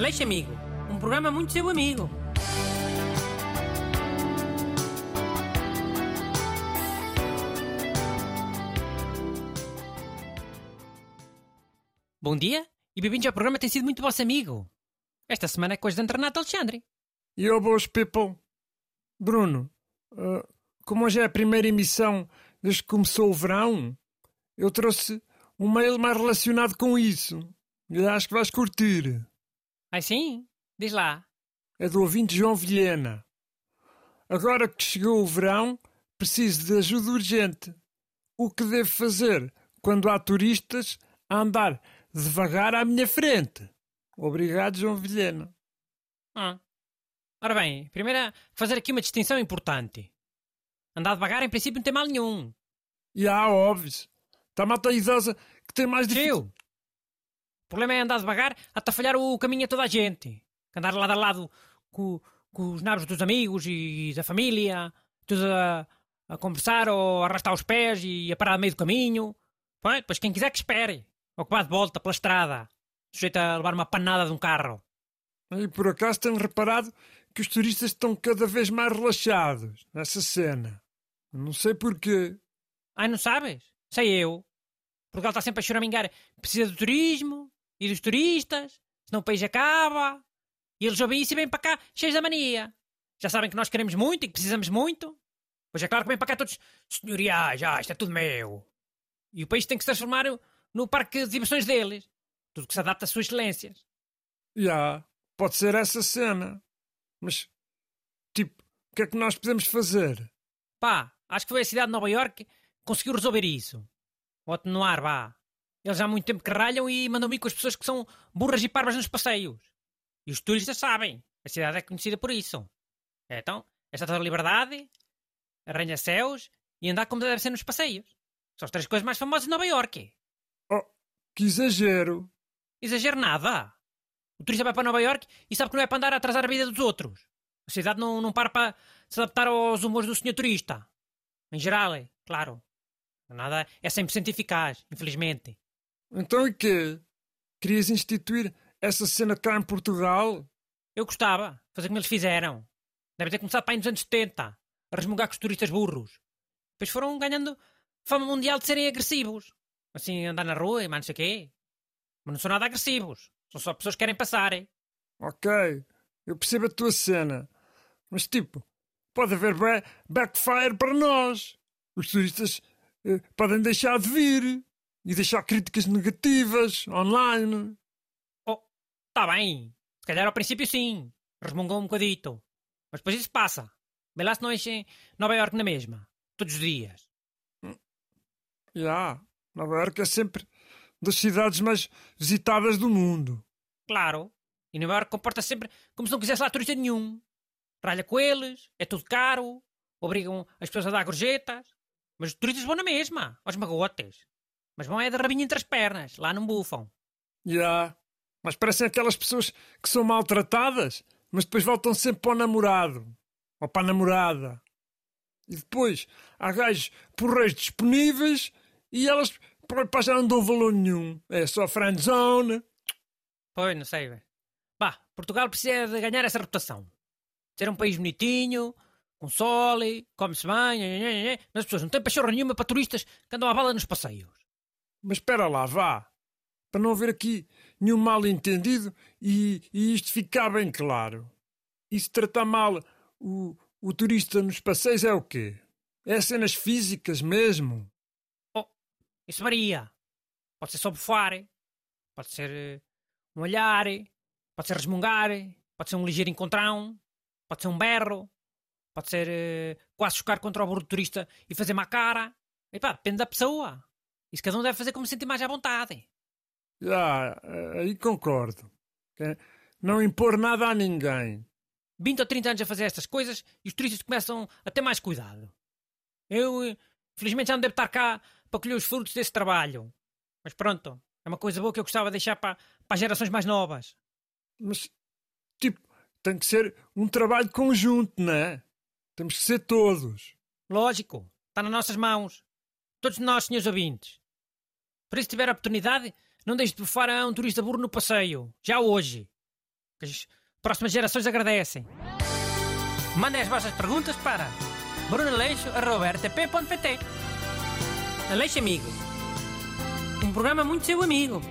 Aleixo Amigo, um programa muito seu amigo. Bom dia e bem-vindos ao programa Tem sido muito vosso amigo. Esta semana é coisa de Renato Alexandre. E oh, boas people. Bruno, uh, como hoje é a primeira emissão desde que começou o verão, eu trouxe um mail mais relacionado com isso. E acho que vais curtir. Ah, sim? Diz lá. É do ouvinte João Vilhena. Agora que chegou o verão, preciso de ajuda urgente. O que devo fazer quando há turistas a andar devagar à minha frente? Obrigado, João Vilhena. Ah. Ora bem, primeiro fazer aqui uma distinção importante. Andar devagar, em princípio, não tem mal nenhum. E há, óbvio. Está a malta idosa que tem mais dificuldade. O problema é andar devagar até falhar o caminho a toda a gente. Andar lado a lado com, com os nabos dos amigos e da família, todos a, a conversar ou a arrastar os pés e a parar no meio do caminho. Pois quem quiser que espere. Ou que vá de volta pela estrada, sujeito a levar uma panada de um carro. E por acaso tenho reparado que os turistas estão cada vez mais relaxados nessa cena. Não sei porquê. Ai, não sabes? Sei eu. Portugal está sempre a choramingar. Precisa do turismo e dos turistas, senão o país acaba. E eles ouvem isso e vêm para cá cheios da mania. Já sabem que nós queremos muito e que precisamos muito. Pois é claro que vêm para cá todos senhoriais, ah, isto é tudo meu. E o país tem que se transformar no parque de diversões deles. Tudo que se adapta às suas excelências. Já, pode ser essa cena. Mas, tipo, o que é que nós podemos fazer? Pá, acho que foi a cidade de Nova York que conseguiu resolver isso. Ou atenuar, vá. Eles há muito tempo que ralham e mandam vir com as pessoas que são burras e parvas nos passeios. E os turistas sabem. A cidade é conhecida por isso. Então, esta toda a liberdade, arranha-céus e andar como deve ser nos passeios. São as três coisas mais famosas de Nova York. Oh, que exagero. Exagero nada. O turista vai para Nova York e sabe que não é para andar a atrasar a vida dos outros. A cidade não, não para para se adaptar aos humores do senhor turista. Em geral, é, claro. Nada é 100% eficaz, infelizmente. Então e quê? Querias instituir essa cena cá em Portugal? Eu gostava, fazer como eles fizeram. Deve ter começado para aí nos anos 70, a resmungar com os turistas burros. Depois foram ganhando fama mundial de serem agressivos. Assim, andar na rua e mais não sei o quê. Mas não são nada agressivos. São só pessoas que querem passar, hein? Ok, eu percebo a tua cena. Mas tipo, pode haver ba- backfire para nós. Os turistas eh, podem deixar de vir e deixar críticas negativas online. Oh, tá bem. Se calhar ao princípio sim. Resmungou um bocadito. Mas depois isso passa. Vê lá se não enchem Nova York na mesma. Todos os dias. Já, Nova Iorque é sempre das cidades mais visitadas do mundo. Claro. E Nova York comporta sempre como se não quisesse lá turista nenhum. Ralha com eles, é tudo caro, obrigam as pessoas a dar gorjetas. Mas os turistas vão na mesma, aos magotes. Mas vão é de rabinho entre as pernas, lá não bufam. Já, mas parecem aquelas pessoas que são maltratadas, mas depois voltam sempre para o namorado ou para a namorada. E depois há gajos porreiros disponíveis e elas pá, já não dão valor nenhum. É só friendzone. Pois, não sei. Bah, Portugal precisa de ganhar essa reputação. Ser um país bonitinho, com sol, come-se bem, mas as pessoas não têm pachorra nenhuma para turistas que andam à bala nos passeios. Mas espera lá, vá. Para não haver aqui nenhum mal entendido e, e isto ficar bem claro. E se tratar mal o, o turista nos passeios é o quê? É cenas físicas mesmo? Isso varia. Pode ser só bufar, pode ser eh, um olhar, pode ser resmungar, pode ser um ligeiro encontrão, pode ser um berro, pode ser eh, quase chocar contra o burro do turista e fazer má cara. E pá, depende da pessoa. Isso cada um deve fazer como se sentir mais à vontade. Já, aí concordo. Que Não impor nada a ninguém. 20 ou 30 anos a fazer estas coisas e os turistas começam a ter mais cuidado. Eu, eh, felizmente, já não devo estar cá para colher os frutos desse trabalho. Mas pronto, é uma coisa boa que eu gostava de deixar para, para as gerações mais novas. Mas, tipo, tem que ser um trabalho conjunto, não é? Temos que ser todos. Lógico, está nas nossas mãos. Todos nós, senhores ouvintes. Por isso, se tiver a oportunidade, não deixe de bufar a um turista burro no passeio. Já hoje. Que as próximas gerações agradecem. Mandem as vossas perguntas para brunaleixo.rtp.pt Aleixo Amigo. Um programa muito seu amigo.